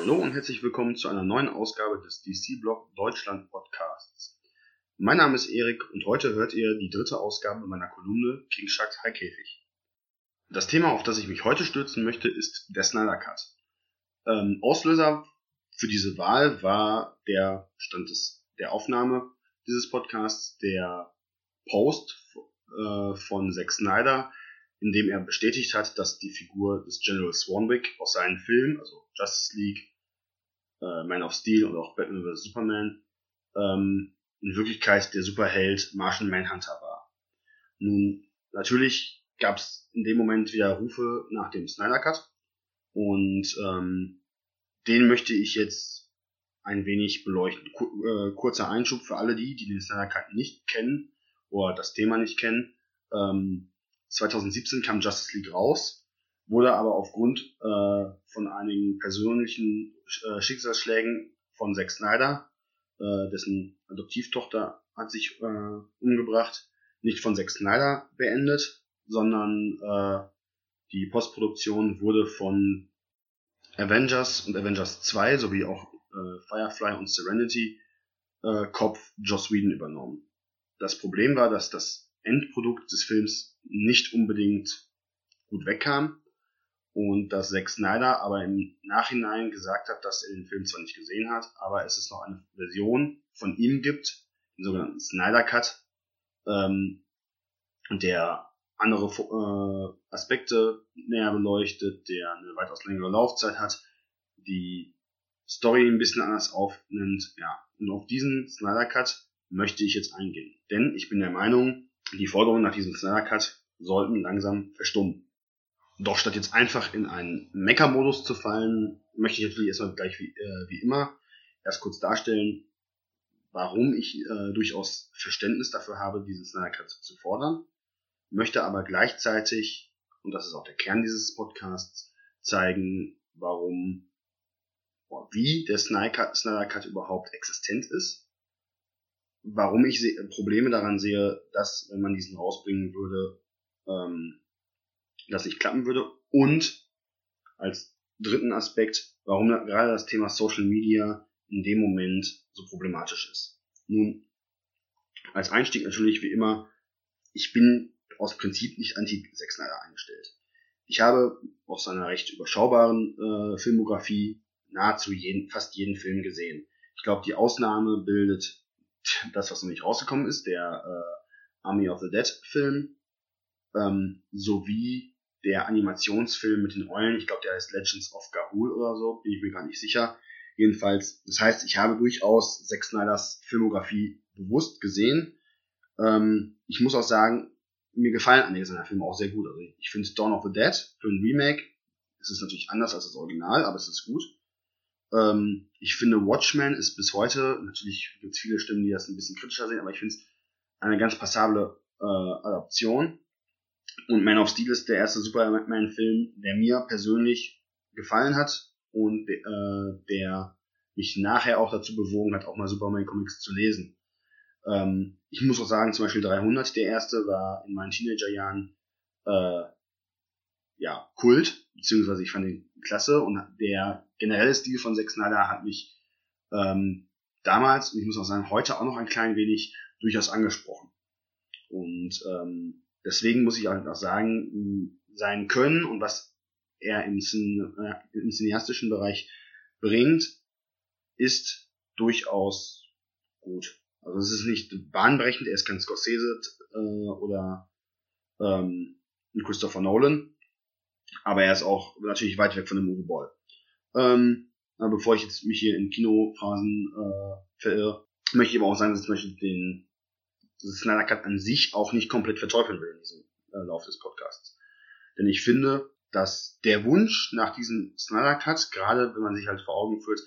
hallo und herzlich willkommen zu einer neuen Ausgabe des DC-Blog Deutschland Podcasts. Mein Name ist Erik und heute hört ihr die dritte Ausgabe meiner Kolumne King Sharks High Käfig. Das Thema, auf das ich mich heute stürzen möchte, ist der Snyder Cut. Ähm, Auslöser für diese Wahl war der Stand des, der Aufnahme dieses Podcasts, der Post äh, von Zack Snyder, in dem er bestätigt hat, dass die Figur des General Swanwick aus seinen Filmen, also Justice League, äh, Man of Steel und auch Batman vs. Superman, ähm, in Wirklichkeit der Superheld Martian Manhunter war. Nun, natürlich gab es in dem Moment wieder Rufe nach dem Snyder Cut und ähm, den möchte ich jetzt ein wenig beleuchten. Kur äh, kurzer Einschub für alle die, die den Snyder Cut nicht kennen oder das Thema nicht kennen. Ähm, 2017 kam Justice League raus, wurde aber aufgrund äh, von einigen persönlichen äh, Schicksalsschlägen von Zack Snyder, äh, dessen Adoptivtochter hat sich äh, umgebracht, nicht von Zack Snyder beendet, sondern äh, die Postproduktion wurde von Avengers und Avengers 2 sowie auch äh, Firefly und Serenity Kopf Joss Whedon übernommen. Das Problem war, dass das Endprodukt des Films nicht unbedingt gut wegkam und dass Zack Snyder aber im Nachhinein gesagt hat, dass er den Film zwar nicht gesehen hat, aber es ist noch eine Version von ihm gibt, den sogenannten Snyder Cut, ähm, der andere äh, Aspekte näher beleuchtet, der eine weitaus längere Laufzeit hat, die Story ein bisschen anders aufnimmt, ja. Und auf diesen Snyder Cut möchte ich jetzt eingehen. Denn ich bin der Meinung, die Forderungen nach diesem Snyder Cut sollten langsam verstummen. Doch statt jetzt einfach in einen Mecker-Modus zu fallen, möchte ich natürlich erstmal gleich wie, äh, wie immer erst kurz darstellen, warum ich äh, durchaus Verständnis dafür habe, diesen Snyder Cut zu fordern, möchte aber gleichzeitig, und das ist auch der Kern dieses Podcasts, zeigen, warum, wie der Snyder Cut überhaupt existent ist warum ich Probleme daran sehe, dass, wenn man diesen rausbringen würde, ähm, das nicht klappen würde. Und als dritten Aspekt, warum gerade das Thema Social Media in dem Moment so problematisch ist. Nun, als Einstieg natürlich wie immer, ich bin aus Prinzip nicht anti-Zack Snyder eingestellt. Ich habe aus seiner recht überschaubaren äh, Filmografie nahezu jeden, fast jeden Film gesehen. Ich glaube, die Ausnahme bildet das, was noch nicht rausgekommen ist, der äh, Army of the Dead Film, ähm, sowie der Animationsfilm mit den Eulen, ich glaube, der heißt Legends of Gahul oder so, bin ich mir gar nicht sicher. Jedenfalls, das heißt, ich habe durchaus Zack Snyders Filmografie bewusst gesehen. Ähm, ich muss auch sagen, mir gefallen einige seiner Filme auch sehr gut. Also ich finde Dawn of the Dead für ein Remake, es ist natürlich anders als das Original, aber es ist gut. Ähm, ich finde, Watchmen ist bis heute, natürlich gibt es viele Stimmen, die das ein bisschen kritischer sehen, aber ich finde es eine ganz passable äh, Adaption. Und Man of Steel ist der erste Superman-Film, der mir persönlich gefallen hat und äh, der mich nachher auch dazu bewogen hat, auch mal Superman-Comics zu lesen. Ähm, ich muss auch sagen, zum Beispiel 300, der erste, war in meinen Teenagerjahren äh, ja, Kult, beziehungsweise ich fand ihn klasse und der generelle Stil von Zack Snyder hat mich ähm, damals, und ich muss auch sagen, heute auch noch ein klein wenig durchaus angesprochen. Und ähm, deswegen muss ich auch sagen, sein Können und was er im, Cin äh, im cineastischen Bereich bringt, ist durchaus gut. Also es ist nicht bahnbrechend, er ist kein Scorsese äh, oder ähm, Christopher Nolan, aber er ist auch natürlich weit weg von dem Uwe Boll. Ähm, bevor ich jetzt mich hier in Kinophrasen äh, verirre, möchte ich aber auch sagen, dass ich zum Beispiel den Snyder Cut an sich auch nicht komplett verteufeln will in diesem äh, Lauf des Podcasts. Denn ich finde, dass der Wunsch nach diesem Snyder Cut, gerade wenn man sich halt vor Augen führt,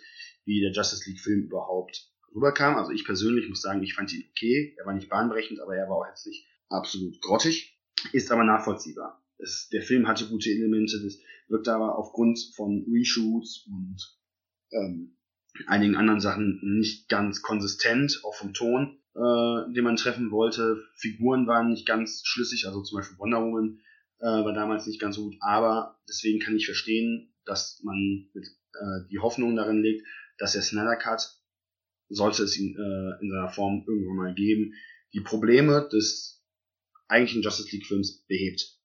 wie der Justice League Film überhaupt rüberkam, also ich persönlich muss sagen, ich fand ihn okay, er war nicht bahnbrechend, aber er war auch jetzt nicht absolut grottig, ist aber nachvollziehbar. Es, der Film hatte gute Elemente, das wirkte aber aufgrund von Reshoots und ähm, einigen anderen Sachen nicht ganz konsistent, auch vom Ton, äh, den man treffen wollte. Figuren waren nicht ganz schlüssig, also zum Beispiel Wonder Woman äh, war damals nicht ganz so gut, aber deswegen kann ich verstehen, dass man mit äh, die Hoffnung darin legt, dass der Snyder Cut, sollte es ihn äh, in seiner Form irgendwann mal geben, die Probleme des eigentlichen Justice League Films behebt.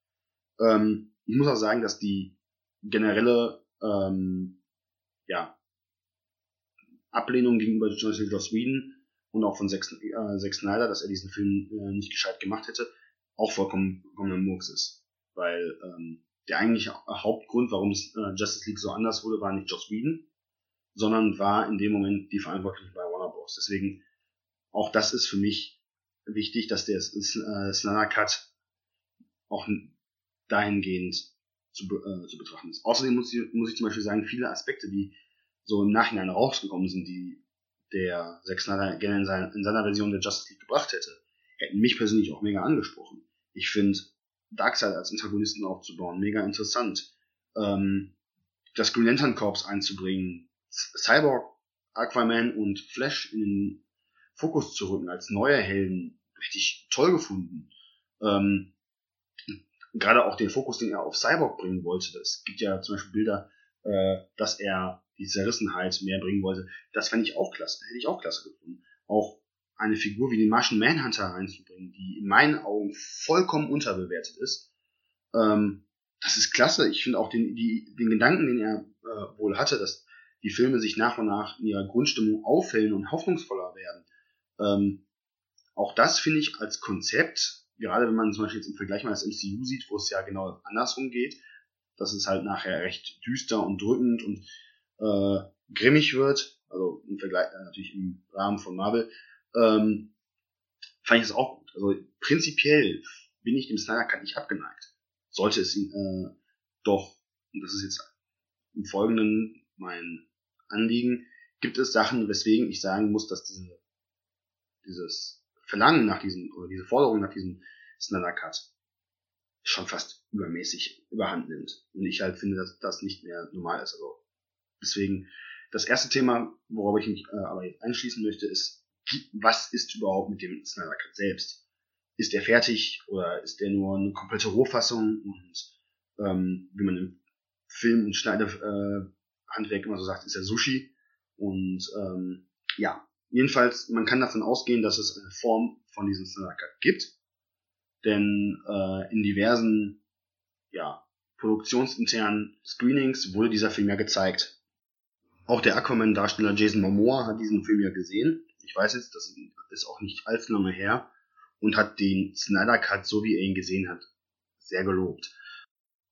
Ähm, ich muss auch sagen, dass die generelle ähm, ja, Ablehnung gegenüber Justice League Joss Whedon und auch von Zack, äh, Zack Snyder, dass er diesen Film äh, nicht gescheit gemacht hätte, auch vollkommen, vollkommen Murks ist. Weil ähm, der eigentliche Hauptgrund, warum es äh, Justice League so anders wurde, war nicht Joss Whedon, sondern war in dem Moment die Verantwortlichen bei Warner Bros. Deswegen, auch das ist für mich wichtig, dass der äh, Snyder Cut auch dahingehend zu, äh, zu betrachten ist. Außerdem muss ich, muss ich zum Beispiel sagen, viele Aspekte, die so im Nachhinein rausgekommen sind, die der Zack gerne in, seiner, in seiner Version der Justice League gebracht hätte, hätten mich persönlich auch mega angesprochen. Ich finde Darkseid als Antagonisten aufzubauen mega interessant. Ähm, das Green Lantern Corps einzubringen, Cyborg, Aquaman und Flash in den Fokus zu rücken als neue Helden, hätte ich toll gefunden. Ähm, Gerade auch den Fokus, den er auf Cyborg bringen wollte. Es gibt ja zum Beispiel Bilder, äh, dass er die Zerrissenheit mehr bringen wollte. Das fände ich auch klasse, hätte ich auch klasse gefunden. Auch eine Figur wie den Martian Manhunter reinzubringen, die in meinen Augen vollkommen unterbewertet ist. Ähm, das ist klasse. Ich finde auch den, die, den Gedanken, den er äh, wohl hatte, dass die Filme sich nach und nach in ihrer Grundstimmung aufhellen und hoffnungsvoller werden. Ähm, auch das finde ich als Konzept, gerade wenn man zum Beispiel jetzt im Vergleich mal das MCU sieht, wo es ja genau andersrum geht, dass es halt nachher recht düster und drückend und äh, grimmig wird, also im Vergleich natürlich im Rahmen von Marvel, ähm, fand ich das auch gut. Also prinzipiell bin ich dem Snyder Cut nicht abgeneigt. Sollte es ihn äh, doch, und das ist jetzt im Folgenden mein Anliegen, gibt es Sachen, weswegen ich sagen muss, dass diese, dieses Verlangen nach diesem, oder diese Forderung nach diesem Snyder Cut schon fast übermäßig überhand nimmt. Und ich halt finde, dass das nicht mehr normal ist. Also deswegen, das erste Thema, worauf ich mich äh, aber jetzt einschließen möchte, ist, was ist überhaupt mit dem Snyder Cut selbst? Ist der fertig oder ist der nur eine komplette Rohfassung? Und ähm, wie man im Film- und Schneiderhandwerk äh, immer so sagt, ist er Sushi. Und ähm, ja, jedenfalls, man kann davon ausgehen, dass es eine Form von diesem Snyder Cut gibt. Denn äh, in diversen ja, produktionsinternen Screenings wurde dieser Film ja gezeigt. Auch der Aquaman-Darsteller Jason Momoa hat diesen Film ja gesehen ich weiß jetzt, das ist auch nicht allzu lange her, und hat den Snyder Cut, so wie er ihn gesehen hat, sehr gelobt.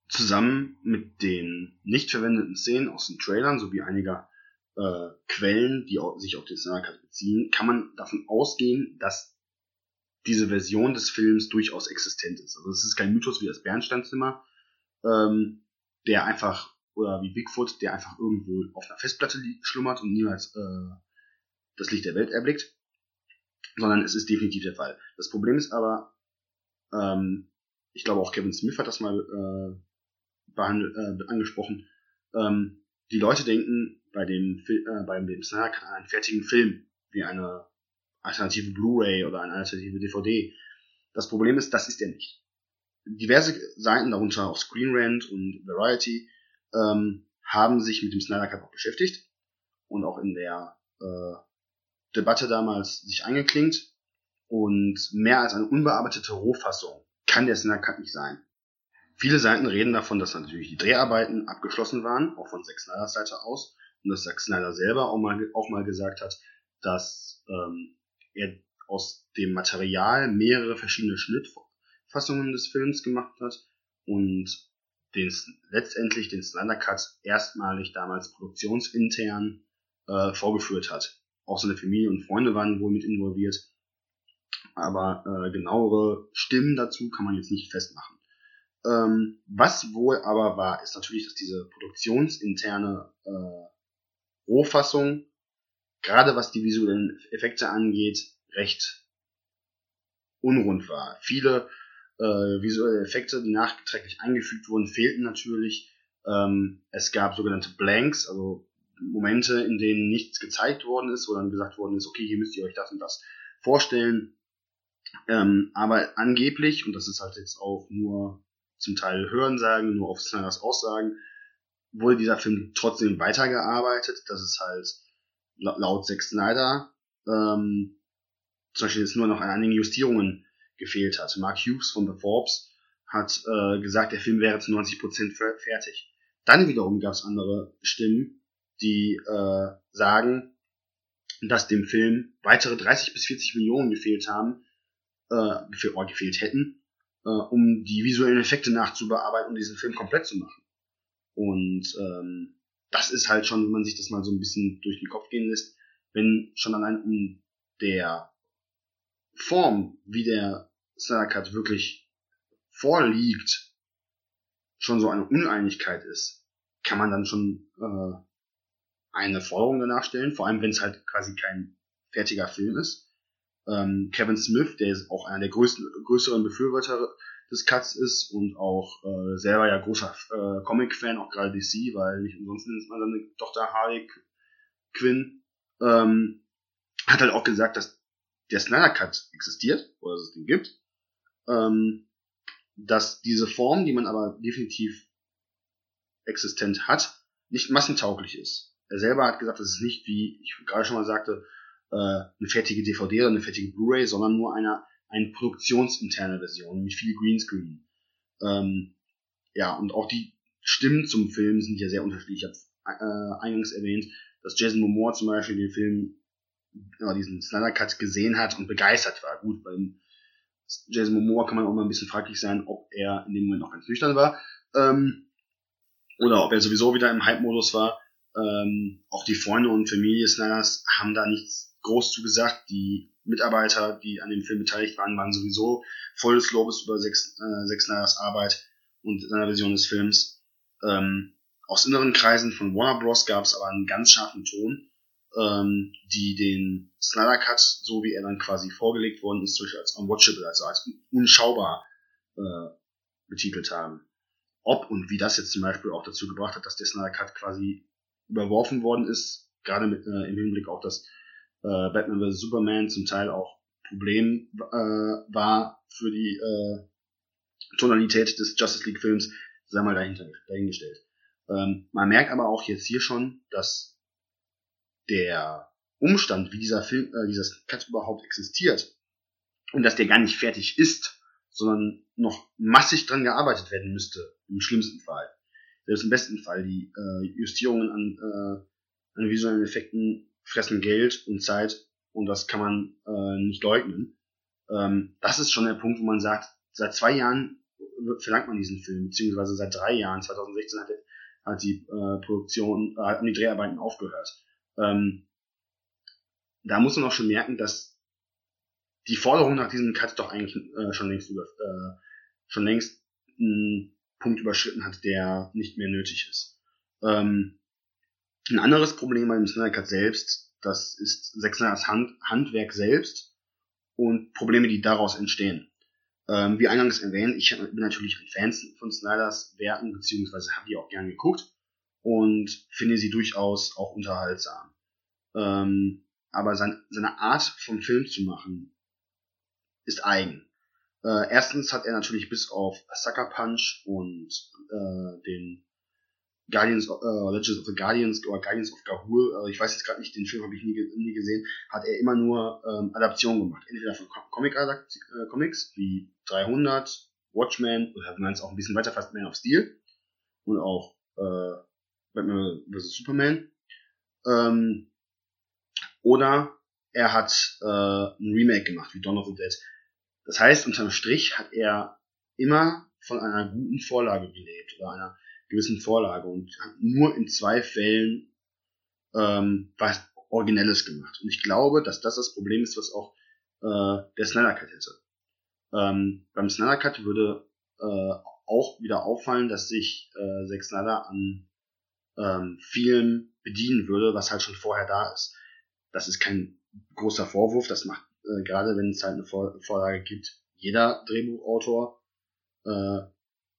Zusammen mit den nicht verwendeten Szenen aus den Trailern sowie einiger äh, Quellen, die sich auf den Snyder Cut beziehen, kann man davon ausgehen, dass diese Version des Films durchaus existent ist. Also es ist kein Mythos wie das Bernsteinzimmer, ähm, der einfach, oder wie Bigfoot, der einfach irgendwo auf einer Festplatte schlummert und niemals äh, das Licht der Welt erblickt, sondern es ist definitiv der Fall. Das Problem ist aber, ähm, ich glaube auch Kevin Smith hat das mal äh, behandelt, äh, angesprochen, ähm, die Leute denken bei dem, äh, beim dem Snack an einen fertigen Film, wie eine alternative Blu-ray oder eine alternative DVD. Das Problem ist, das ist er nicht. Diverse Seiten, darunter auch Screen Rant und Variety, ähm, haben sich mit dem Snyder Cut auch beschäftigt und auch in der äh, Debatte damals sich eingeklingt und mehr als eine unbearbeitete Rohfassung kann der Snyder Cut nicht sein. Viele Seiten reden davon, dass natürlich die Dreharbeiten abgeschlossen waren, auch von Zack Snyders Seite aus, und dass Zack Snyder selber auch mal, auch mal gesagt hat, dass ähm, er aus dem Material mehrere verschiedene Schnittfassungen des Films gemacht hat. Und den, letztendlich den Snyder Cut erstmalig damals produktionsintern äh, vorgeführt hat. Auch seine Familie und Freunde waren wohl mit involviert. Aber äh, genauere Stimmen dazu kann man jetzt nicht festmachen. Ähm, was wohl aber war, ist natürlich, dass diese produktionsinterne äh, Rohfassung, gerade was die visuellen Effekte angeht, recht unrund war. Viele äh, visuelle Effekte, die nachträglich eingefügt wurden, fehlten natürlich. Ähm, es gab sogenannte Blanks, also Momente, in denen nichts gezeigt worden ist, wo dann gesagt worden ist, okay, hier müsst ihr euch das und das vorstellen. Ähm, aber angeblich, und das ist halt jetzt auch nur zum Teil Hörensagen, nur auf Snyders Aussagen, wurde dieser Film trotzdem weitergearbeitet, dass es halt laut Zack Snyder ähm, zum Beispiel jetzt nur noch an einigen Justierungen gefehlt hat. Mark Hughes von The Forbes hat äh, gesagt, der Film wäre zu 90% fertig. Dann wiederum gab es andere Stimmen, die äh, sagen, dass dem Film weitere 30 bis 40 Millionen gefehlt haben, äh, gefehlt, oder gefehlt hätten, äh, um die visuellen Effekte nachzubearbeiten und diesen Film komplett zu machen. Und ähm, das ist halt schon, wenn man sich das mal so ein bisschen durch den Kopf gehen lässt, wenn schon allein um der Form, wie der Cut wirklich vorliegt, schon so eine Uneinigkeit ist, kann man dann schon äh, eine Forderung danach stellen, vor allem wenn es halt quasi kein fertiger Film ist. Ähm, Kevin Smith, der ist auch einer der größten, größeren Befürworter des Cuts ist und auch äh, selber ja großer äh, Comic-Fan, auch gerade DC, weil nicht umsonst nennt man seine Tochter Harley Quinn, ähm, hat halt auch gesagt, dass der Snyder Cut existiert, oder dass es den gibt, ähm, dass diese Form, die man aber definitiv existent hat, nicht massentauglich ist. Er selber hat gesagt, das ist nicht, wie ich gerade schon mal sagte, äh, eine fertige DVD oder eine fertige Blu-ray, sondern nur eine, eine produktionsinterne Version mit viel Greenscreen. Ähm, ja, und auch die Stimmen zum Film sind ja sehr unterschiedlich. Ich habe äh, eingangs erwähnt, dass Jason Momoa zum Beispiel den Film, ja, diesen Snyder Cut gesehen hat und begeistert war. Gut, beim Jason Momoa kann man auch mal ein bisschen fraglich sein, ob er in dem Moment noch ganz nüchtern war. Ähm, oder ob er sowieso wieder im Hype-Modus war. Ähm, auch die Freunde und Familie Snyders haben da nichts groß zugesagt. Die Mitarbeiter, die an dem Film beteiligt waren, waren sowieso volles Lobes über Zack, äh, Snyders Arbeit und seiner Version des Films. Ähm, aus inneren Kreisen von Warner Bros. gab es aber einen ganz scharfen Ton, ähm, die den Snyder Cut, so wie er dann quasi vorgelegt worden ist, durch als unwatchable, also als unschaubar äh, betitelt haben. Ob und wie das jetzt zum Beispiel auch dazu gebracht hat, dass der Snyder Cut quasi überworfen worden ist, gerade mit, äh, im Hinblick auf das äh, Batman vs. Superman zum Teil auch Problem äh, war für die äh, Tonalität des Justice League Films, sei mal dahinter, dahingestellt. Ähm, man merkt aber auch jetzt hier schon, dass der Umstand, wie dieser Film, äh, dieser Cut überhaupt existiert und dass der gar nicht fertig ist, sondern noch massig dran gearbeitet werden müsste, im schlimmsten Fall selbst im besten Fall, die äh, Justierungen an, äh, an visuellen Effekten fressen Geld und Zeit und das kann man äh, nicht leugnen. Ähm, das ist schon der Punkt, wo man sagt, seit zwei Jahren verlangt man diesen Film, beziehungsweise seit drei Jahren, 2016 hat, hat die äh, Produktion, äh, haben die Dreharbeiten aufgehört. Ähm, da muss man auch schon merken, dass die Forderung nach diesem Cut doch eigentlich äh, schon längst über, äh, schon längst mh, Punkt überschritten hat, der nicht mehr nötig ist. Ähm, ein anderes Problem bei dem Snyder Cut selbst, das ist Zack Hand, Handwerk selbst und Probleme, die daraus entstehen. Ähm, wie eingangs erwähnt, ich bin natürlich ein Fan von Snyders Werken, beziehungsweise habe die auch gern geguckt und finde sie durchaus auch unterhaltsam. Ähm, aber sein, seine Art vom Film zu machen ist eigen. Äh, erstens hat er natürlich bis auf Sucker Punch und äh, den Guardians, äh, Legends of the Guardians oder Guardians of Gahul, äh, ich weiß jetzt gerade nicht, den Film habe ich nie, nie gesehen, hat er immer nur ähm, Adaptionen gemacht. Entweder von Comic äh, Comics wie 300, Watchmen, oder wenn man es auch ein bisschen weiter fasst, Man of Steel und auch äh, Batman vs. Superman. Ähm, oder er hat äh, ein Remake gemacht, wie Dawn of the Dead. Das heißt, unterm Strich hat er immer von einer guten Vorlage gelebt oder einer gewissen Vorlage und hat nur in zwei Fällen ähm, was Originelles gemacht. Und ich glaube, dass das das Problem ist, was auch äh, der Snyder Cut hätte. Ähm, beim Snyder Cut würde äh, auch wieder auffallen, dass sich äh, Zack Snyder an ähm, vielen bedienen würde, was halt schon vorher da ist. Das ist kein großer Vorwurf, das macht äh, gerade wenn es halt eine Vor Vorlage gibt, jeder Drehbuchautor, äh,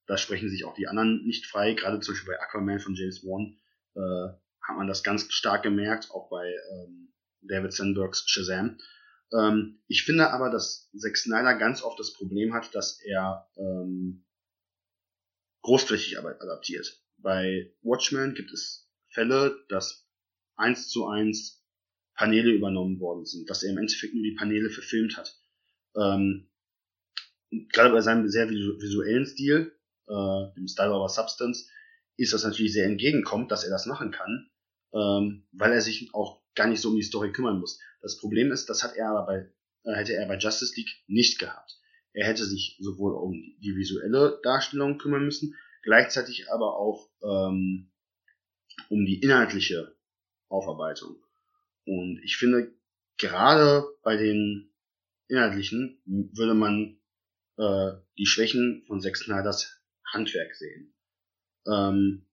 da sprechen sich auch die anderen nicht frei, gerade zum Beispiel bei Aquaman von James Wan, äh, hat man das ganz stark gemerkt, auch bei ähm, David Sandbergs Shazam. Ähm, ich finde aber, dass Zack Snyder ganz oft das Problem hat, dass er ähm, großflächig adaptiert. Bei Watchmen gibt es Fälle, dass eins zu eins Paneele übernommen worden sind, dass er im Endeffekt nur die Paneele verfilmt hat. Ähm, gerade bei seinem sehr visuellen Stil, äh, dem Style over Substance, ist das natürlich sehr entgegenkommt, dass er das machen kann, ähm, weil er sich auch gar nicht so um die Story kümmern muss. Das Problem ist, das hat er aber bei, äh, hätte er bei Justice League nicht gehabt. Er hätte sich sowohl um die visuelle Darstellung kümmern müssen, gleichzeitig aber auch ähm, um die inhaltliche Aufarbeitung. Und ich finde, gerade bei den inhaltlichen würde man äh, die Schwächen von Zack Snyders Handwerk sehen. Ähm,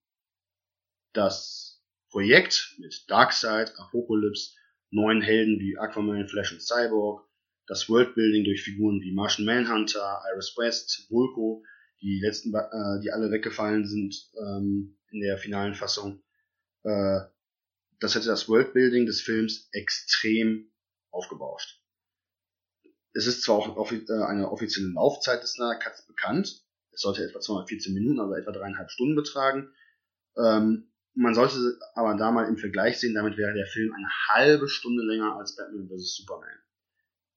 das Projekt mit Darkseid, Apocalypse, neuen Helden wie Aquaman, Flash und Cyborg, das Worldbuilding durch Figuren wie Martian Manhunter, Iris West, Vulko, die letzten, äh, die alle weggefallen sind ähm, in der finalen Fassung. Äh, das hätte das Worldbuilding des Films extrem aufgebauscht. Es ist zwar auch äh, eine offizielle Laufzeit des Cuts bekannt, es sollte etwa 214 Minuten, also etwa dreieinhalb Stunden betragen. Ähm, man sollte aber da mal im Vergleich sehen, damit wäre der Film eine halbe Stunde länger als Batman vs. Superman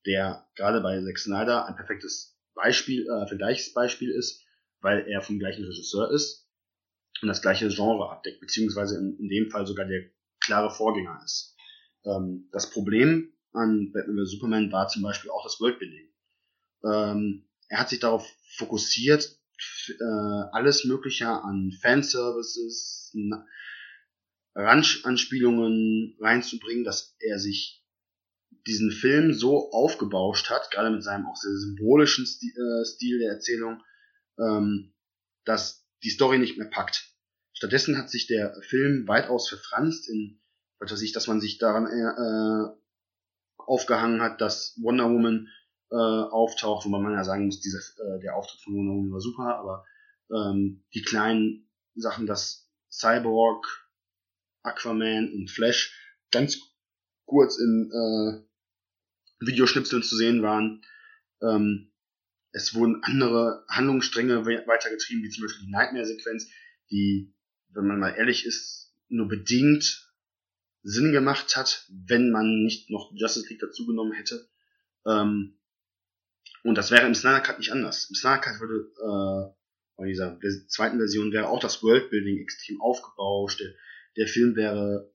der gerade bei Zack Snyder ein perfektes Beispiel, äh, Vergleichsbeispiel ist, weil er vom gleichen Regisseur ist und das gleiche Genre abdeckt, beziehungsweise in, in dem Fall sogar der klare Vorgänger ist. Ähm, das Problem an Batman vs. Superman war zum Beispiel auch das Worldbuilding. Ähm, er hat sich darauf fokussiert, äh, alles Mögliche an Fanservices, Ranch-Anspielungen reinzubringen, dass er sich diesen Film so aufgebauscht hat, gerade mit seinem auch sehr symbolischen Stil, äh, Stil der Erzählung, ähm, dass die Story nicht mehr packt. Stattdessen hat sich der Film weitaus verfranst in, was weiß ich, dass man sich daran äh, aufgehangen hat, dass Wonder Woman äh, auftaucht, wobei man ja sagen muss, dieser, äh, der Auftritt von Wonder Woman war super, aber ähm, die kleinen Sachen, dass Cyborg, Aquaman und Flash ganz kurz in äh, Videoschnipseln zu sehen waren. Ähm, es wurden andere Handlungsstränge weitergetrieben, wie zum Beispiel die Nightmare-Sequenz, die, wenn man mal ehrlich ist, nur bedingt Sinn gemacht hat, wenn man nicht noch Justice League dazugenommen hätte. Ähm, und das wäre im Snyder Cut nicht anders. Im Snyder Cut würde äh, bei dieser zweiten Version wäre auch das Worldbuilding extrem aufgebauscht. Der, der Film wäre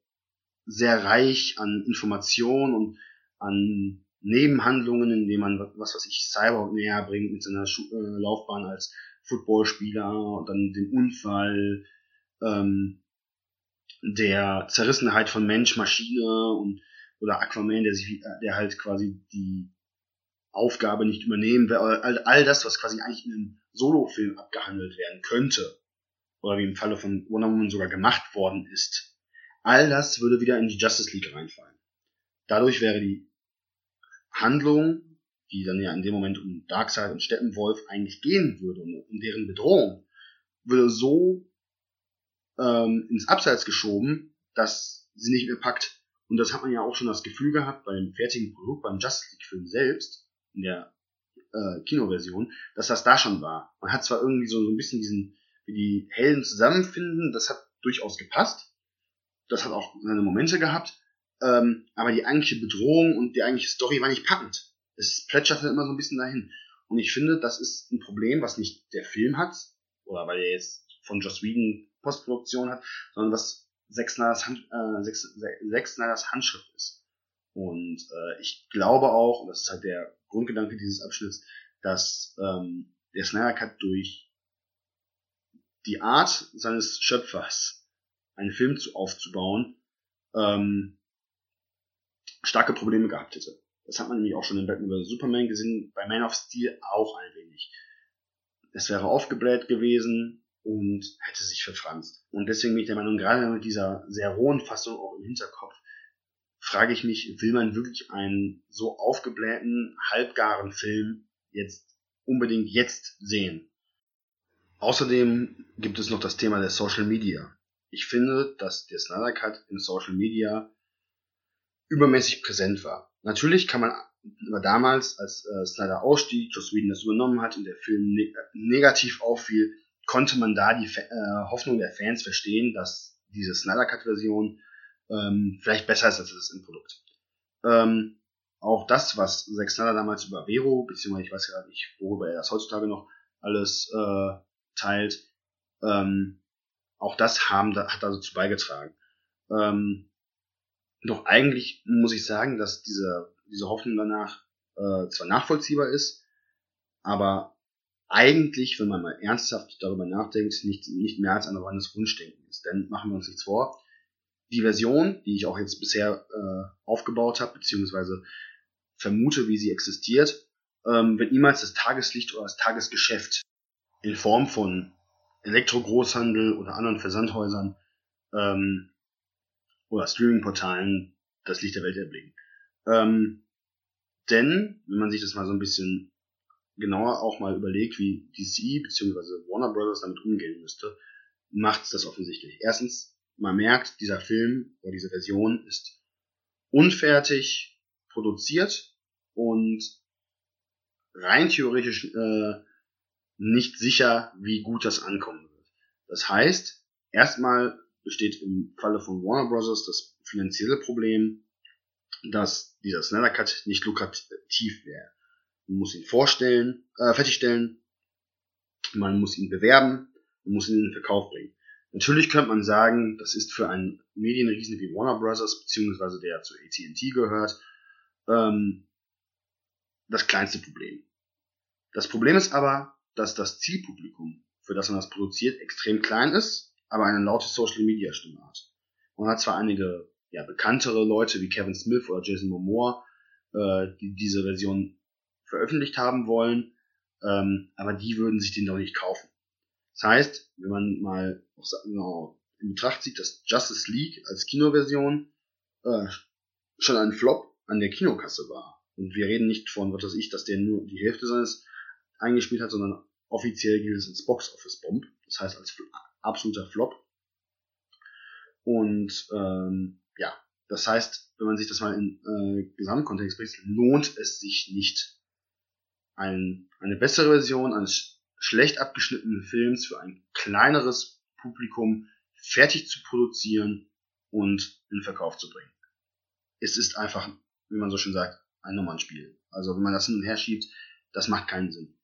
sehr reich an Informationen und an Nebenhandlungen, indem man, was weiß ich, Cyborg näher bringt mit seiner Schu äh, Laufbahn als Footballspieler und dann den Unfall, ähm, der Zerrissenheit von Mensch, Maschine und oder Aquaman, der sich, der halt quasi die Aufgabe nicht übernehmen will, all, all das, was quasi eigentlich in einem Solo-Film abgehandelt werden könnte, oder wie im Falle von Wonder Woman sogar gemacht worden ist, all das würde wieder in die Justice League reinfallen. Dadurch wäre die Handlung, die dann ja in dem Moment um Darkseid und Steppenwolf eigentlich gehen würde, um, um deren Bedrohung, würde so ähm, ins Abseits geschoben, dass sie nicht mehr packt. Und das hat man ja auch schon das Gefühl gehabt bei dem fertigen Produkt, beim Justice League-Film selbst, in der äh, Kinoversion, dass das da schon war. Man hat zwar irgendwie so, so ein bisschen diesen, wie die Helden zusammenfinden, das hat durchaus gepasst. Das hat auch seine Momente gehabt, ähm, aber die eigentliche Bedrohung und die eigentliche Story war nicht packend. Es plätscherte immer so ein bisschen dahin. Und ich finde, das ist ein Problem, was nicht der Film hat, oder weil er jetzt von Joss Whedon Postproduktion hat, sondern was Zack Hand, äh, Zack, Handschrift ist. Und äh, ich glaube auch, und das ist halt der Grundgedanke dieses Abschnitts, dass ähm, der Snyder Cut durch die Art seines Schöpfers, einen Film zu aufzubauen, ähm, starke Probleme gehabt hätte. Das hat man nämlich auch schon in Batman vs. Superman gesehen, bei Man of Steel auch ein wenig. Es wäre aufgebläht gewesen und hätte sich verfranst. Und deswegen bin ich der Meinung, gerade mit dieser sehr rohen Fassung auch im Hinterkopf, frage ich mich, will man wirklich einen so aufgeblähten, halbgaren Film jetzt unbedingt jetzt sehen? Außerdem gibt es noch das Thema der Social Media. Ich finde, dass der Snyder Cut in Social Media übermäßig präsent war. Natürlich kann man aber damals, als äh, Snyder ausstieg, Joss Whedon das übernommen hat und der Film ne negativ auffiel, konnte man da die äh, Hoffnung der Fans verstehen, dass diese Snyder Cut Version ähm, vielleicht besser ist als das Endprodukt. Ähm, auch das, was Zack Snyder damals über Vero, beziehungsweise ich weiß gar nicht, worüber er das heutzutage noch alles äh, teilt, ähm, auch das haben, hat dazu beigetragen. Ähm, doch eigentlich muss ich sagen, dass diese, diese Hoffnung danach äh, zwar nachvollziehbar ist, aber eigentlich, wenn man mal ernsthaft darüber nachdenkt, nicht, nicht mehr als ein reines Wunschdenken ist. Denn machen wir uns nichts vor, die Version, die ich auch jetzt bisher äh, aufgebaut habe, beziehungsweise vermute, wie sie existiert, ähm, wird niemals das Tageslicht oder das Tagesgeschäft in Form von Elektrogroßhandel oder anderen Versandhäusern ähm, oder Streamingportalen das Licht der Welt erblicken. Ähm, denn, wenn man sich das mal so ein bisschen genauer auch mal überlegt, wie DC bzw. Warner Brothers damit umgehen müsste, macht es das offensichtlich. Erstens, man merkt, dieser Film oder diese Version ist unfertig produziert und rein theoretisch äh, nicht sicher, wie gut das ankommen wird. Das heißt, erstmal besteht im Falle von Warner Bros. das finanzielle Problem, dass dieser Snyder Cut nicht lukrativ wäre. Man muss ihn vorstellen, äh, fertigstellen, man muss ihn bewerben, man muss ihn in den Verkauf bringen. Natürlich könnte man sagen, das ist für einen Medienriesen wie Warner Bros. beziehungsweise der zu AT&T gehört, ähm, das kleinste Problem. Das Problem ist aber, dass das Zielpublikum, für das man das produziert, extrem klein ist, aber eine laute Social Media Stimme hat. Man hat zwar einige ja, bekanntere Leute wie Kevin Smith oder Jason Momoa, äh, die diese Version veröffentlicht haben wollen, ähm, aber die würden sich den doch nicht kaufen. Das heißt, wenn man mal genau, in Betracht zieht, dass Justice League als Kinoversion äh, schon ein Flop an der Kinokasse war. Und wir reden nicht von, was weiß ich, dass der nur die Hälfte seines eingespielt hat, sondern offiziell gilt es als Box Office Bomb. Das heißt als absoluter Flop. Und ähm, ja, das heißt, wenn man sich das mal in äh, Gesamtkontext bringt, lohnt es sich nicht, ein, eine bessere Version eines schlecht abgeschnittenen Films für ein kleineres Publikum fertig zu produzieren und in Verkauf zu bringen. Es ist einfach, wie man so schön sagt, ein Nummernspiel. Also wenn man das hin und her schiebt, das macht keinen Sinn.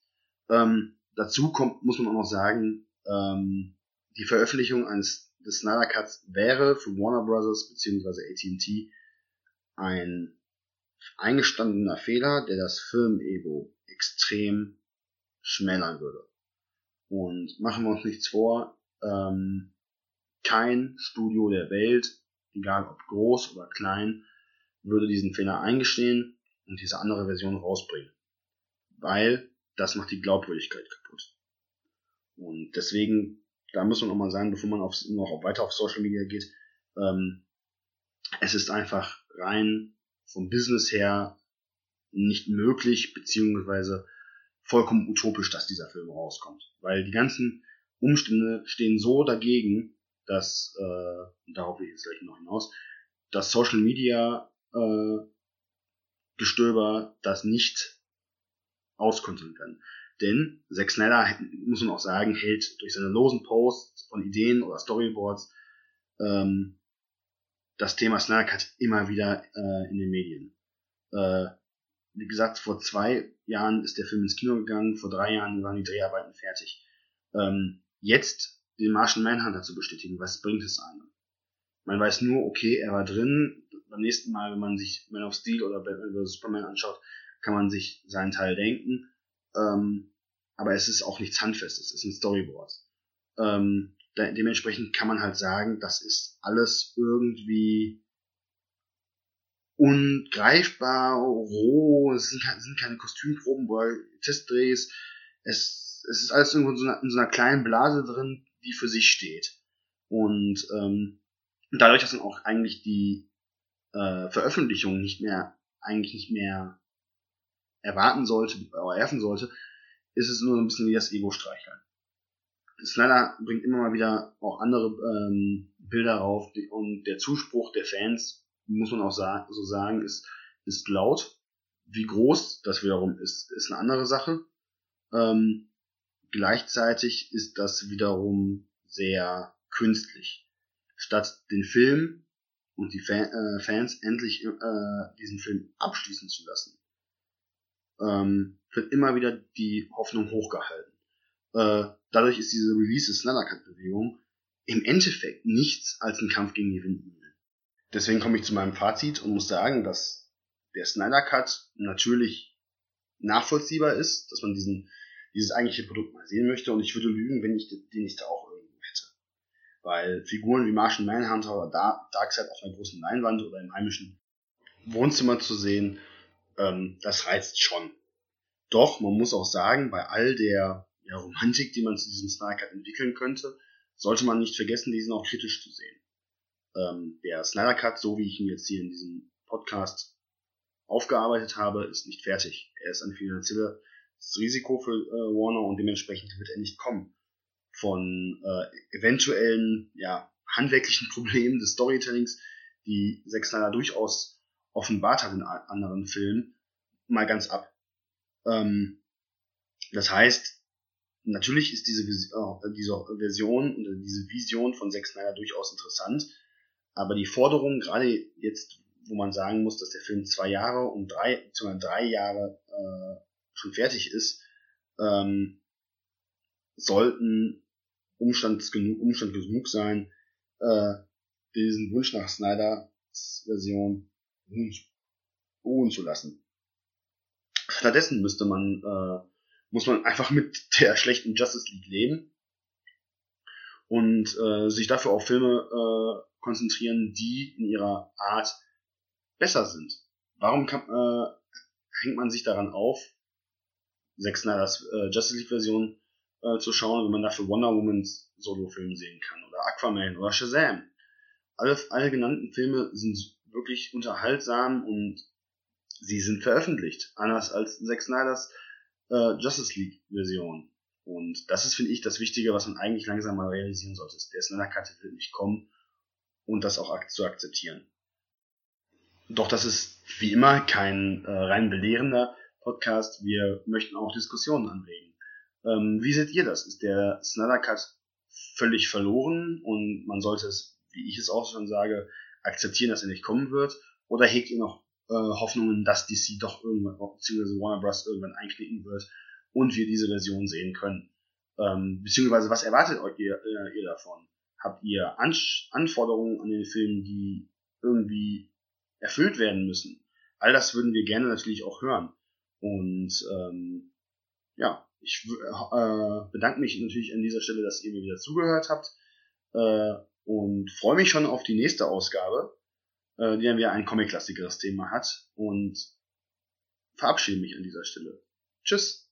Ähm, dazu kommt, muss man auch noch sagen, ähm, die Veröffentlichung eines des Snyder Cuts wäre für Warner Bros. bzw. AT&T ein eingestandener Fehler, der das Filmego extrem schmälern würde. Und machen wir uns nichts vor, ähm, kein Studio der Welt, egal ob groß oder klein, würde diesen Fehler eingestehen und diese andere Version rausbringen. Weil das macht die Glaubwürdigkeit kaputt. Und deswegen, da muss man auch mal sagen, bevor man auf, noch weiter auf Social Media geht, ähm, es ist einfach rein vom Business her nicht möglich, beziehungsweise vollkommen utopisch, dass dieser Film rauskommt. Weil die ganzen Umstände stehen so dagegen, dass, äh, darauf will ich jetzt gleich noch hinaus, dass Social Media äh, Gestöber das nicht auskontern kann. Denn Zack Snyder, muss man auch sagen, hält durch seine losen Posts von Ideen oder Storyboards ähm, das Thema Snyder Cut immer wieder äh, in den Medien. Äh, wie gesagt, vor zwei Jahren ist der Film ins Kino gegangen, vor drei Jahren waren die Dreharbeiten fertig. Ähm, jetzt den Martian Manhunter zu bestätigen, was bringt es einem? Man weiß nur, okay, er war drin. Beim nächsten Mal, wenn man sich Man of Steel oder Batman vs. Superman anschaut, kann man sich seinen Teil denken. Ähm, aber es ist auch nichts Handfestes, es sind Storyboards. Ähm, de dementsprechend kann man halt sagen, das ist alles irgendwie ungreifbar, roh, es sind, sind keine Kostümproben oder Testdrehs, es, es ist alles irgendwo in so, einer, in so einer kleinen Blase drin, die für sich steht. Und ähm, dadurch, dass dann auch eigentlich die äh, Veröffentlichung nicht mehr, eigentlich nicht mehr erwarten sollte, erfen sollte, ist es nur so ein bisschen wie das Ego-Streicheln. Snyder bringt immer mal wieder auch andere ähm, Bilder rauf und der Zuspruch der Fans muss man auch sa so sagen, ist, ist laut. Wie groß das wiederum ist, ist eine andere Sache. Ähm, gleichzeitig ist das wiederum sehr künstlich. Statt den Film und die Fan, äh, Fans endlich äh, diesen Film abschließen zu lassen, ähm, wird immer wieder die Hoffnung hochgehalten. Äh, dadurch ist diese Release Snyder Cut Bewegung im Endeffekt nichts als ein Kampf gegen die Windmühlen. Deswegen komme ich zu meinem Fazit und muss sagen, dass der Snyder Cut natürlich nachvollziehbar ist, dass man diesen, dieses eigentliche Produkt mal sehen möchte und ich würde lügen, wenn ich den nicht auch irgendwo hätte. Weil Figuren wie Martian Manhunter oder Darkseid auf einer großen Leinwand oder im heimischen Wohnzimmer zu sehen, ähm, das reizt schon. Doch, man muss auch sagen, bei all der ja, Romantik, die man zu diesem Snyder entwickeln könnte, sollte man nicht vergessen, diesen auch kritisch zu sehen. Ähm, der Snyder Cut, so wie ich ihn jetzt hier in diesem Podcast aufgearbeitet habe, ist nicht fertig. Er ist ein finanzielles Risiko für äh, Warner und dementsprechend wird er nicht kommen. Von äh, eventuellen ja, handwerklichen Problemen des Storytellings, die Zack Snyder durchaus offenbart hat in anderen Filmen, mal ganz ab. Ähm, das heißt, natürlich ist diese, äh, diese Version oder diese Vision von Zack Snyder durchaus interessant, aber die Forderung, gerade jetzt, wo man sagen muss, dass der Film zwei Jahre und drei, beziehungsweise drei Jahre äh, schon fertig ist, ähm, sollten Umstand genug, Umstand genug sein, äh, diesen Wunsch nach Snyders Version ruhen zu lassen. Stattdessen müsste man äh, muss man einfach mit der schlechten Justice League leben und äh, sich dafür auf Filme äh, konzentrieren, die in ihrer Art besser sind. Warum kann, äh, hängt man sich daran auf, Zack Snyder's äh, Justice League Version äh, zu schauen, wenn man dafür Wonder Woman's Solo-Film sehen kann oder Aquaman oder Shazam. Alle, alle genannten Filme sind wirklich unterhaltsam und sie sind veröffentlicht. Anders als Zack Snyder's äh, Justice League Version. Und das ist, finde ich, das Wichtige, was man eigentlich langsam mal realisieren sollte. Der Snyder Cut wird nicht kommen und das auch zu akzeptieren. Doch das ist wie immer kein äh, rein belehrender Podcast. Wir möchten auch Diskussionen anregen. Ähm, wie seht ihr das? Ist der Snyder Cut völlig verloren und man sollte es, wie ich es auch schon sage, akzeptieren, dass er nicht kommen wird? Oder hegt ihr noch äh, Hoffnungen, dass DC doch irgendwann, beziehungsweise Warner Bros. irgendwann einknicken wird und wir diese Version sehen können. Ähm, beziehungsweise was erwartet euch ihr, äh, ihr davon? Habt ihr An Anforderungen an den Film, die irgendwie erfüllt werden müssen? All das würden wir gerne natürlich auch hören. Und ähm, ja, ich äh, bedanke mich natürlich an dieser Stelle, dass ihr mir wieder zugehört habt äh, und freue mich schon auf die nächste Ausgabe äh, die dann wieder ein Comic-lastigeres Thema hat und verabschiede mich an dieser Stelle. Tschüss!